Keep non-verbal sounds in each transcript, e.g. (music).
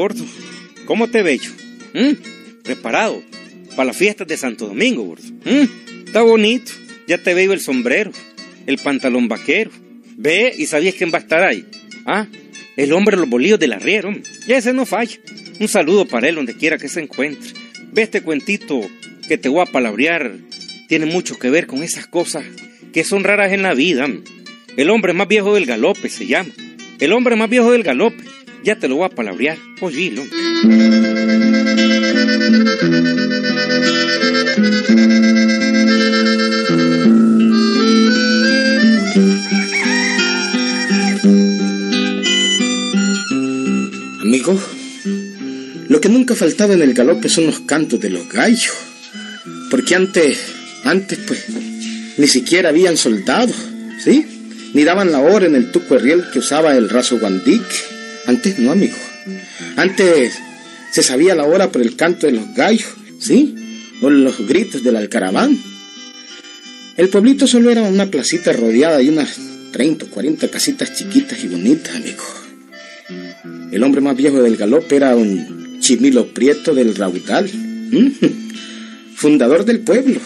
gordo? ¿Cómo te veo? ¿Mm? ¿Preparado? Para las fiestas de Santo Domingo, gordo. ¿Mm? Está bonito. Ya te veo el sombrero, el pantalón vaquero. Ve y sabías quién va a estar ahí. Ah, el hombre de los bolillos del arriero. Ya ese no falla. Un saludo para él donde quiera que se encuentre. Ve este cuentito que te voy a palabrear. Tiene mucho que ver con esas cosas que son raras en la vida. El hombre más viejo del galope se llama. El hombre más viejo del galope. Ya te lo voy a palabrear. Oílo. Amigo, lo que nunca faltaba en el galope son los cantos de los gallos. Porque antes, antes pues, ni siquiera habían soldados, ¿sí? Ni daban la hora en el tuco riel que usaba el raso guandic. Antes no, amigo. Antes se sabía la hora por el canto de los gallos, ¿sí? O los gritos del alcaraván. El pueblito solo era una placita rodeada de unas 30 o 40 casitas chiquitas y bonitas, amigo. El hombre más viejo del galope era un chimilo prieto del raudal, (laughs) fundador del pueblo.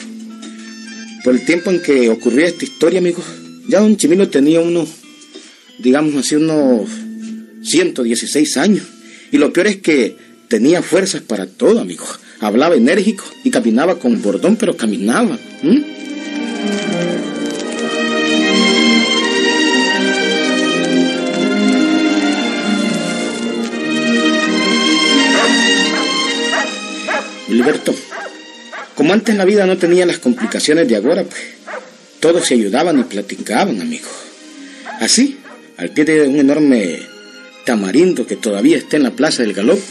Por el tiempo en que ocurría esta historia, amigo, ya don Chimilo tenía unos, digamos así, unos 116 años. Y lo peor es que tenía fuerzas para todo, amigo. Hablaba enérgico y caminaba con bordón, pero caminaba. Liberto, como antes la vida no tenía las complicaciones de ahora, pues todos se ayudaban y platicaban, amigo. Así, al pie de un enorme tamarindo que todavía está en la plaza del galope,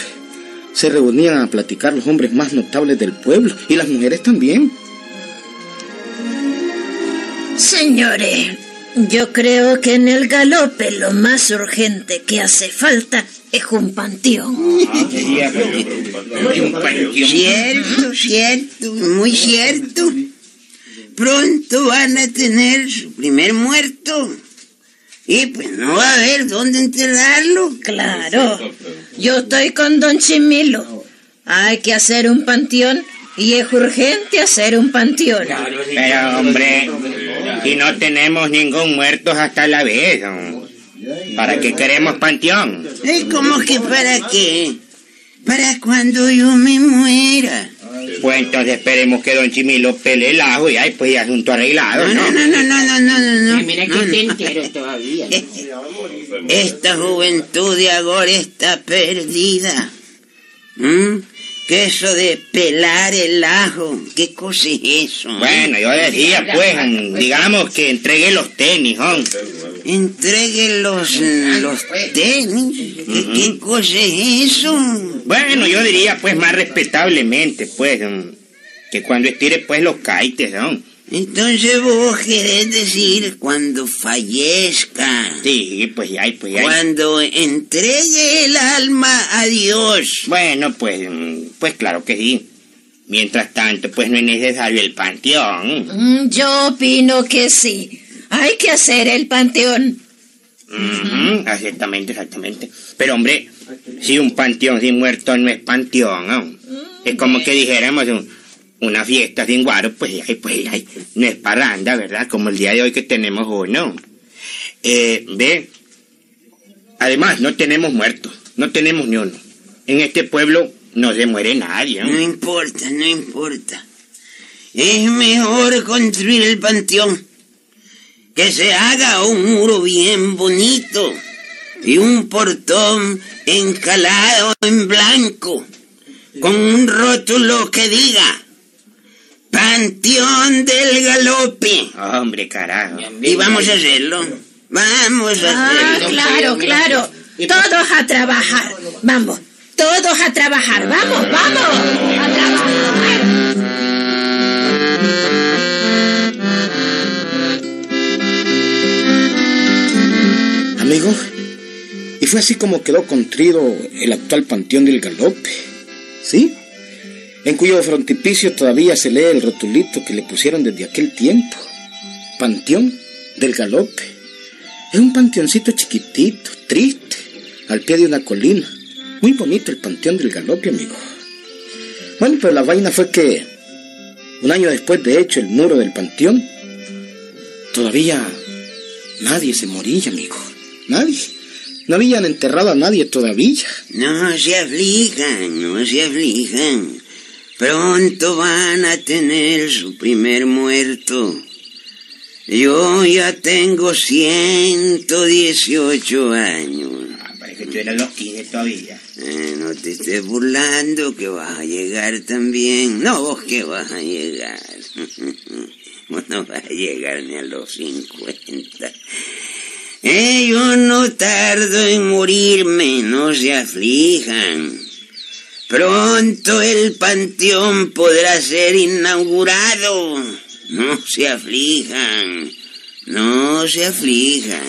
se reunían a platicar los hombres más notables del pueblo y las mujeres también. Señores, yo creo que en el galope lo más urgente que hace falta es un panteón. Cierto, cierto, muy cierto. Pronto van a tener su primer muerto. Y pues no va a haber dónde enterrarlo. Claro. Yo estoy con don Chimilo. Hay que hacer un panteón y es urgente hacer un panteón. Pero hombre, y no tenemos ningún muerto hasta la vez. ¿Para qué queremos panteón? ¿Y cómo que para qué? Para cuando yo me muera. Pues entonces esperemos que don Chimilo pele el ajo y ahí pues ya asunto arreglado, No, ¿no? no, no, no, no, no, no. no. Mira que está entero todavía. Esta juventud de ahora está perdida. ¿Mm? ¿Qué eso de pelar el ajo? ¿Qué cosa es eso? eh? Bueno, yo decía pues, digamos que entregue los tenis, ¿no? Entregue los, los tenis. ¿Qué, qué cosa es eso? Bueno, yo diría pues más respetablemente, pues, mm, que cuando estire pues los caites, ¿no? Entonces vos querés decir cuando fallezca. Sí, pues ya, pues ya. Cuando entregue el alma a Dios. Bueno, pues, mm, pues claro que sí. Mientras tanto, pues no es necesario el panteón. Mm, Yo opino que sí. Hay que hacer el panteón. Ujú, Exactamente, exactamente. Pero hombre, si un panteón sin muertos no es panteón, ¿no? Es como que dijéramos un- una fiesta sin guaro, pues, pues no es parranda, ¿verdad? Como el día de hoy que tenemos uno. Eh, ve, además no tenemos muertos, no tenemos ni uno. En este pueblo no se muere nadie, ¿no? No importa, no importa. Es mejor construir el panteón. Que se haga un muro bien bonito y un portón encalado en blanco con un rótulo que diga Panteón del Galope. Hombre, carajo. Y vamos a hacerlo. Vamos a Ah, hacerlo. claro, claro. Todos a trabajar. Vamos, todos a trabajar. Vamos, vamos. A trabajar. Amigo, y fue así como quedó construido el actual Panteón del Galope, ¿sí? En cuyo frontispicio todavía se lee el rotulito que le pusieron desde aquel tiempo. Panteón del Galope. Es un panteoncito chiquitito, triste, al pie de una colina, Muy bonito el panteón del galope, amigo. Bueno, pero la vaina fue que un año después de hecho el muro del panteón, todavía nadie se moría, amigo. Nadie. No habían enterrado a nadie todavía. No se aflijan, no se aflijan. Pronto van a tener su primer muerto. Yo ya tengo 118 años. Ah, parece que tú eras los 15 todavía. Eh, no te estés burlando que vas a llegar también. No, vos que vas a llegar. (laughs) vos no vas a llegar ni a los 50. Eh, yo no tardo en morirme, no se aflijan. Pronto el panteón podrá ser inaugurado. No se aflijan, no se aflijan.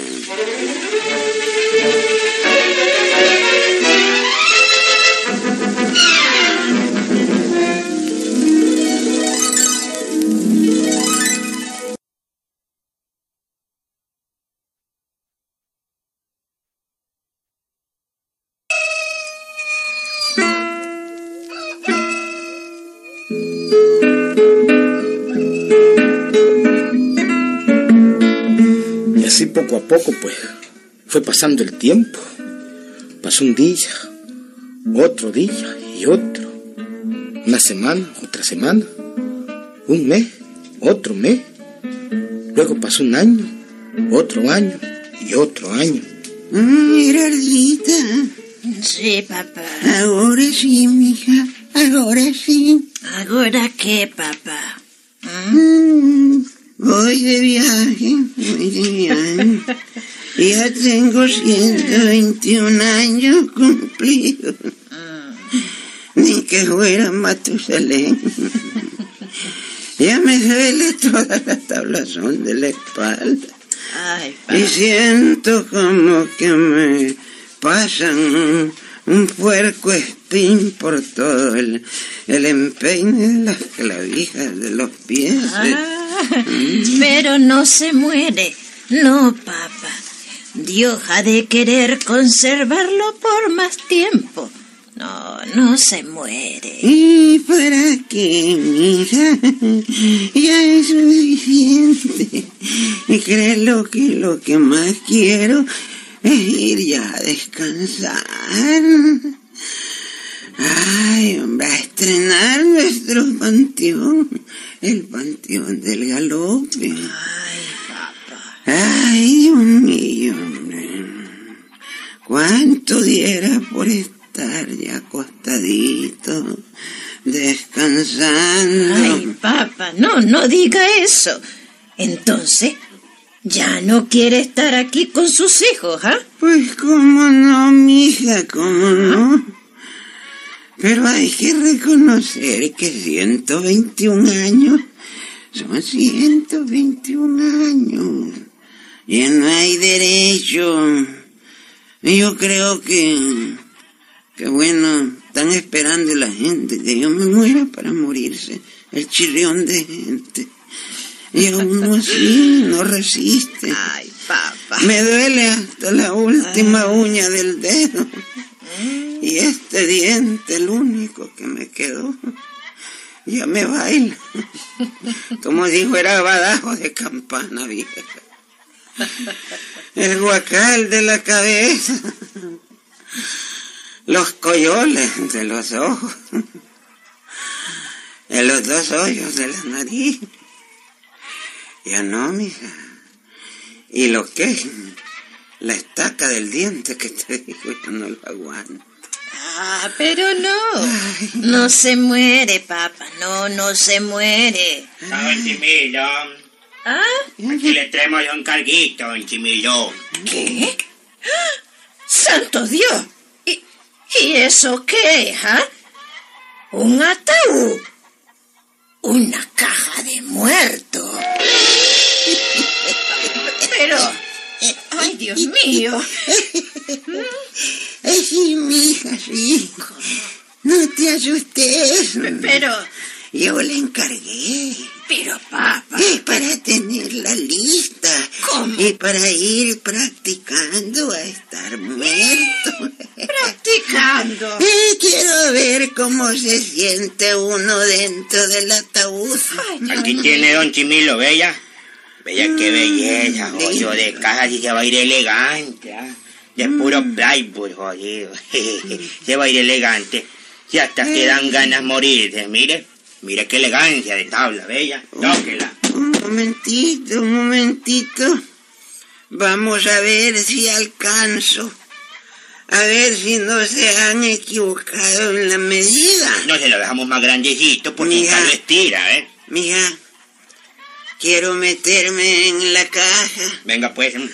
Poco pues, fue pasando el tiempo. Pasó un día, otro día y otro. Una semana, otra semana. Un mes, otro mes. Luego pasó un año, otro año y otro año. Mm, Gerardita, Sí, papá. ahora sí, mija, ahora sí. ¿Ahora qué, papá? Mm, Voy de viaje, viaje. Ya tengo 121 años cumplidos. Ni que fuera Matusalén. Ya me duele toda la tablazón de la espalda. Ay, Y siento como que me pasan un, un puerco espín por todo el, el empeine de las clavijas de los pies. Ah, (laughs) pero no se muere. No, papá. Dios ha de querer conservarlo por más tiempo. No, no se muere. ¿Y para qué, mija? Ya es suficiente. Y créelo que lo que más quiero es ir ya a descansar. Ay, hombre, a estrenar nuestro panteón. El panteón del galope. Ay, papá. Ay, Dios mío, hombre. ¿Cuánto diera por estar ya acostadito, descansando? Ay, papá, no, no diga eso. Entonces, ya no quiere estar aquí con sus hijos, ¿ah? Pues cómo no, mija, cómo no. Pero hay que reconocer que 121 años son 121 años. Ya no hay derecho. Yo creo que, que bueno, están esperando la gente que yo me muera para morirse. El chirrión de gente. Y uno así no resiste. Ay, papá. Me duele hasta la última uña del dedo. Y este diente, el único que me quedó, ya me baila. Como si fuera badajo de campana vieja. El guacal de la cabeza. Los coyoles de los ojos. En los dos hoyos de la nariz. Ya no, mija. ¿Y lo que? La estaca del diente que te digo, ya no lo aguanto. Ah, pero no. No se muere, papá. No, no se muere. Don Chimilo, ¿Ah? aquí le traemos un carguito, don Chimilo. ¿Qué? ¡Ah! ¡Santo Dios! ¿Y, y eso qué es, ah? ¿Un ataúd? ¿Una caja de muertos? (laughs) Pero... ¡Ay, Dios mío! No te asustes. Pero... Yo le encargué. Pero, papá... Es para tener la lista. ¿Cómo? Y para ir practicando a estar muerto. Practicando. (laughs) cómo se siente uno dentro del ataúd. Aquí tiene don Chimilo, bella. Bella, qué belleza, jodido de caja, y se va a ir elegante, ¿ah? De puro plywood, jodido. (laughs) se va a ir elegante. Si hasta te dan ganas morirse, mire. Mire qué elegancia de tabla, bella. Tóquela. Un momentito, un momentito. Vamos a ver si alcanzo. A ver si no se han equivocado en la medida. No se lo dejamos más grandecito porque acá lo estira, ¿eh? Mija, quiero meterme en la caja. Venga, pues. mm,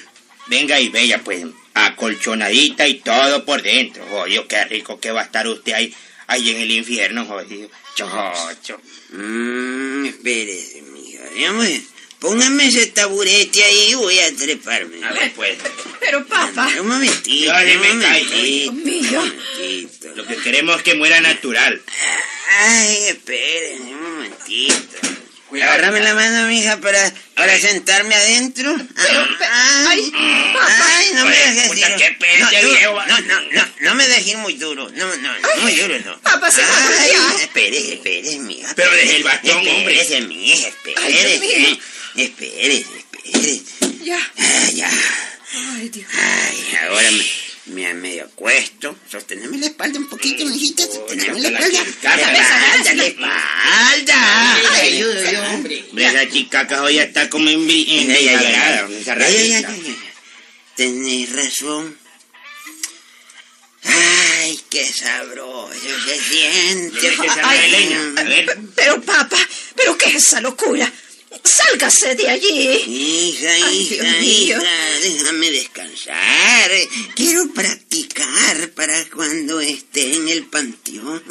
Venga y bella, pues. Acolchonadita y todo por dentro. Jodido, qué rico que va a estar usted ahí, ahí en el infierno, jodido. Chocho. Mmm, espérese, mija. Digamos, póngame ese taburete ahí y voy a treparme. A ver, pues. Pero papá, Un momentito, un Mío. momentito. Lo que queremos es que muera natural. Ay, espérense un momentito. Agárrame la mano, mija, para, para sentarme adentro. Pero, ay. Ay, no me dejes ir. qué pena, no, viejo. no, no, no, no, me dejes ir muy duro. No, no, muy duro no. Papá, se Ay, espérese, espérese, mija. Pero deje el bastón, hombre. Espérese, mija, Ay, mío. Espérese, espérese. Ya. Ya. Ay, Dios. Ay, ahora me, me medio acuesto. Sosteneme la espalda un poquito, mijita. Sosteneme la espalda. chica, La espalda, la espalda. Ay, ayudo yo, hombre. Esa chicaca hoy está como en. Tenés razón. Ay, qué sabroso se siente. Ay. A ver. Pero papá, ¿pero qué es esa locura? Sálgase de allí. Hija, Ay, hija, hija, déjame descansar. Quiero practicar para cuando esté en el panteón.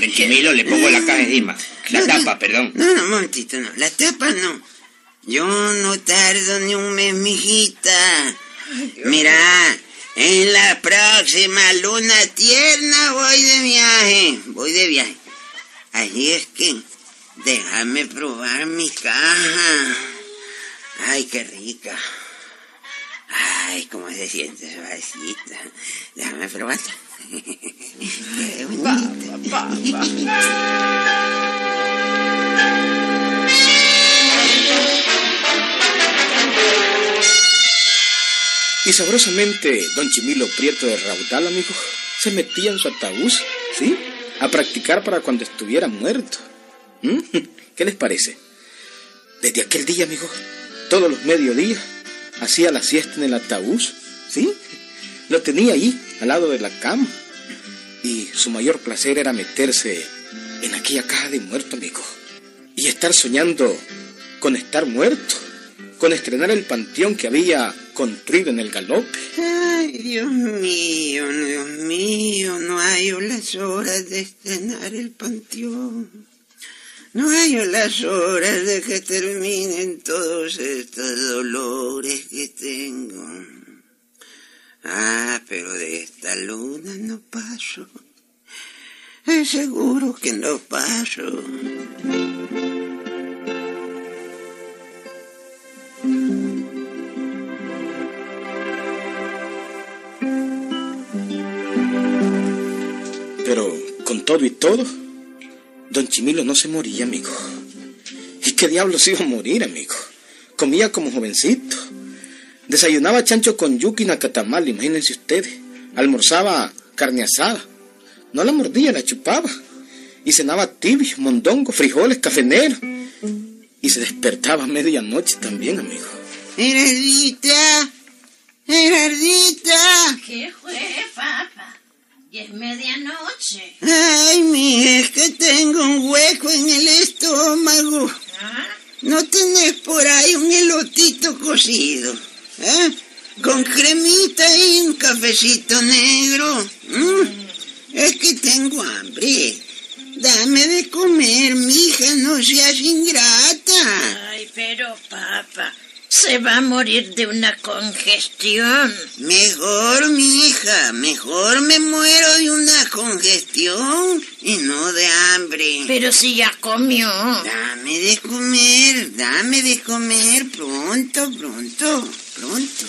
En Chimilo le pongo la caja encima. La tapa, perdón. No, no, un momentito, no. La tapa no. Yo no tardo ni un mes, mijita. Mira, en la próxima luna tierna voy de viaje. Voy de viaje. Así es que déjame probar mi caja. Ay, qué rica. Ay, cómo se siente suavecita. Déjame probarla. Y sabrosamente, don Chimilo Prieto de Raudal, amigo, se metía en su ataúd, ¿sí? A practicar para cuando estuviera muerto. ¿Mm? (laughs) ¿Qué les parece? Desde aquel día, amigo, todos los mediodías, hacía la siesta en el ataúd, ¿sí? Lo tenía ahí, al lado de la cama. Y su mayor placer era meterse en aquella caja de muerto, amigo. Y estar soñando con estar muerto, con estrenar el panteón que había construido en el galope. Ay, Dios mío, Dios mío, no las horas de estrenar el panteón. No hallo las horas de que terminen todos estos dolores que tengo. Ah, pero de esta luna no paso. Es seguro que no paso. Pero con todo y todo, don Chimilo no se moría, amigo. ¿Y qué diablos iba a morir, amigo? Comía como jovencito. Desayunaba chancho con yuki y nacatamal, imagínense ustedes. Almorzaba carne asada. No la mordía, la chupaba. Y cenaba tibio, mondongo, frijoles, cafenero. Y se despertaba a medianoche también, amigo. Gerardita, Gerardita. ¿Qué fue, papá? Y es medianoche. Ay, mi, es que tengo un hueco en el estómago. ¿Ah? ¿No tenés por ahí un elotito cocido? ¿Eh? Con cremita y un cafecito negro. ¿Mm? Es que tengo hambre. Dame de comer, mija, no seas ingrata. Ay, pero papá, se va a morir de una congestión. Mejor, mi hija, mejor me muero de una congestión y no de hambre. Pero si ya comió. Dame de comer, dame de comer pronto, pronto, pronto.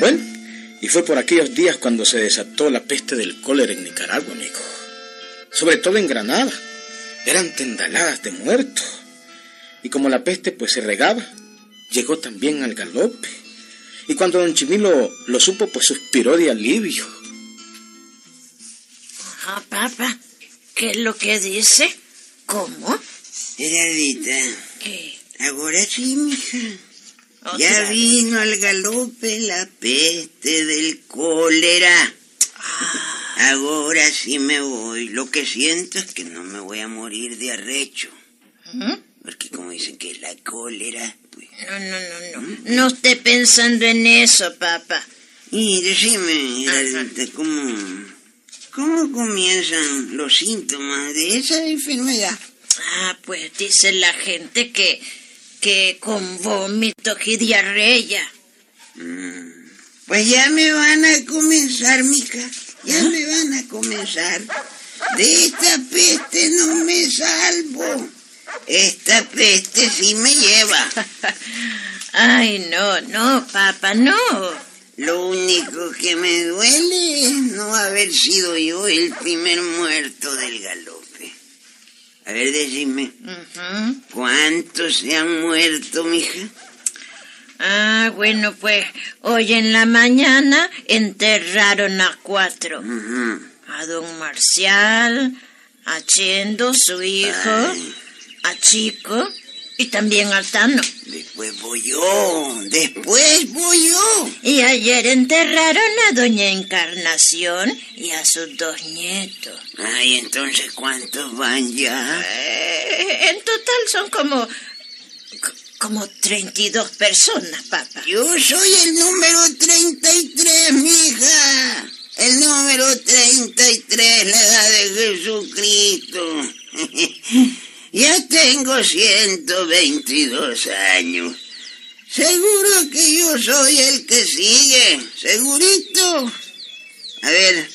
Bueno, y fue por aquellos días cuando se desató la peste del cólera en Nicaragua, amigo. Sobre todo en Granada. Eran tendaladas de muertos. Y como la peste pues se regaba, llegó también al galope. Y cuando don Chimilo lo supo, pues suspiró de alivio. Ah, papá, ¿qué es lo que dice? ¿Cómo? Gerardita, ¿Qué? ahora sí, mija. Otra Ya vez. vino al galope la peste del cólera. Ahora sí me voy. Lo que siento es que no me voy a morir de arrecho. ¿Mm? Porque como dicen que es la cólera, pues... No, no, no, no. No esté pensando en eso, papá. Y decime, Gerardita, ¿cómo, ¿cómo comienzan los síntomas de esa enfermedad? Ah, pues dice la gente que, que con vómitos y diarrea. Pues ya me van a comenzar, mija. Ya me van a comenzar. De esta peste no me salvo. Esta peste sí me lleva. (laughs) Ay, no, no, papá, no. Lo único que me duele es no haber sido yo el primer muerto del galope. A ver, decime. ¿cuántos se han muerto, mija? Ah, bueno, pues hoy en la mañana enterraron a cuatro. A don Marcial, a Chendo, su hijo, a Chico y también a Tano. Después voy yo, después voy yo. Y ayer enterraron a doña Encarnación y a sus dos nietos. Ay, entonces, ¿cuántos van ya? Eh, en total son como... co- como 32 personas, papá. Yo soy el número 33, mija. El número 33, la edad de Jesucristo. Ya tengo 122 años. Seguro que yo soy el que sigue. Segurito. A ver,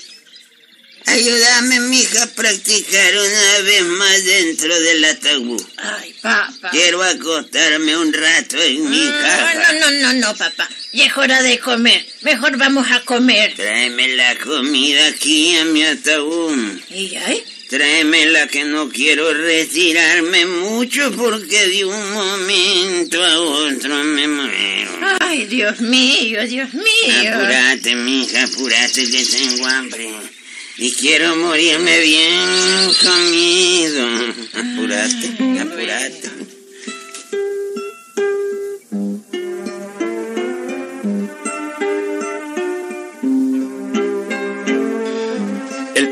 ayúdame, mija, a practicar una vez más dentro del ataúd. Ay, papá. Quiero acostarme un rato en mi caja. Ah, No, no, no, no, papá. Ya es hora de comer. Mejor vamos a comer. Tráeme la comida aquí a mi ataúd. ¿Y ay? Tráeme la que no quiero retirarme mucho porque de un momento a otro me muero. Ay, Dios mío, Dios mío. Apúrate, mija, apúrate que tengo hambre. Y quiero morirme bien comido. Apúrate, apúrate.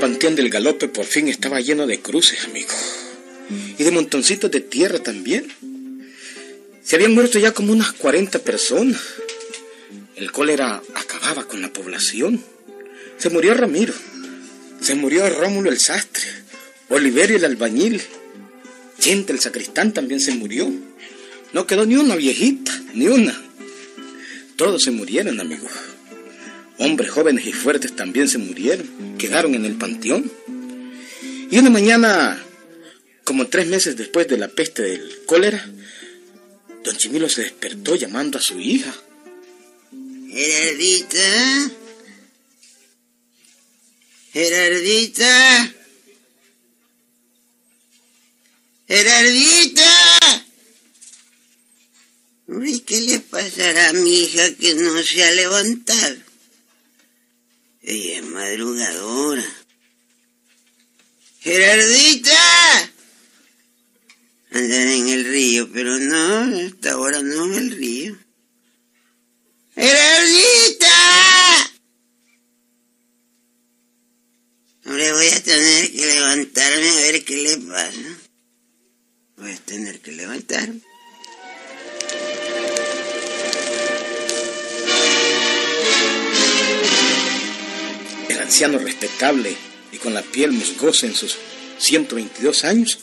Panteón del galope por fin estaba lleno de cruces, amigo. Y de montoncitos de tierra también. Se habían muerto ya como unas 40 personas. El cólera acababa con la población. Se murió Ramiro. Se murió Rómulo el sastre. Oliverio el albañil. Chente el sacristán también se murió. No quedó ni una viejita, ni una. Todos se murieron, amigo. Hombres jóvenes y fuertes también se murieron, quedaron en el panteón. Y una mañana, como tres meses después de la peste del cólera, don Chimilo se despertó llamando a su hija. Gerardita. Gerardita. Gerardita. Uy, ¿qué le pasará a mi hija que no se ha levantado? Ella es madrugadora. Gerardita. Andará en el río, pero no, hasta ahora no en el río. ¡Gerardita! Hombre, voy a tener que levantarme a ver qué le pasa. Voy a tener que levantarme. anciano respetable y con la piel musgosa en sus 122 años,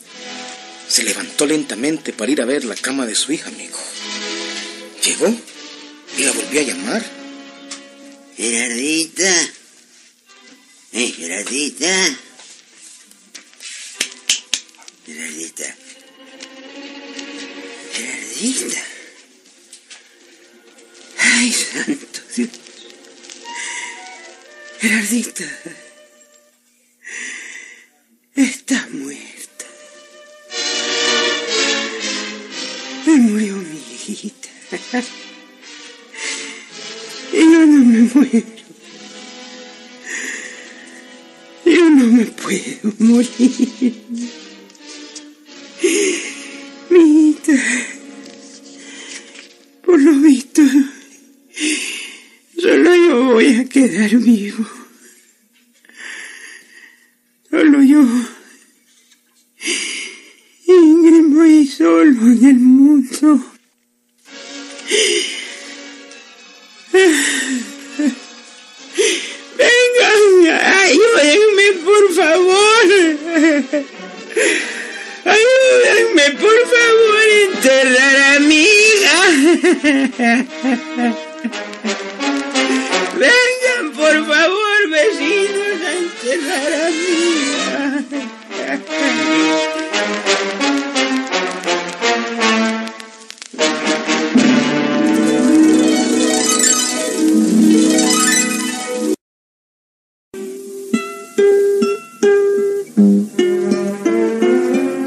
se levantó lentamente para ir a ver la cama de su hija, amigo. Llegó y la volvió a llamar. Gerardita. Eh, Gerardita. Gerardita. Gerardita. Ay, santo Dios. Bernardita, está muerta. Me murió mi hijita. Y yo no me muero. Yo no me puedo morir. En el mundo.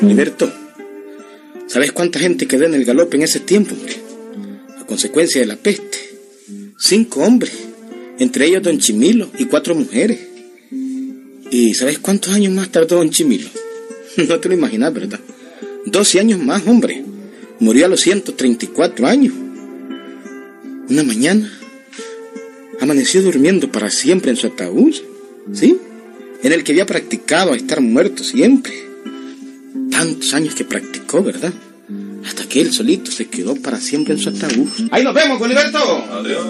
Alberto, ¿sabes cuánta gente quedó en el galope en ese tiempo, hombre? A consecuencia de la peste. Cinco hombres, entre ellos don Chimilo y cuatro mujeres. ¿Y sabes cuántos años más tardó don Chimilo? (laughs) No te lo imaginas, ¿verdad? 12 años más, hombre. Murió a los 134 años. Una mañana amaneció durmiendo para siempre en su ataúd, ¿sí? En el que había practicado a estar muerto siempre tantos años que practicó, ¿verdad? Hasta que él solito se quedó para siempre en su ataúd. ¡Ahí nos vemos, Coliberto! ¡Adiós!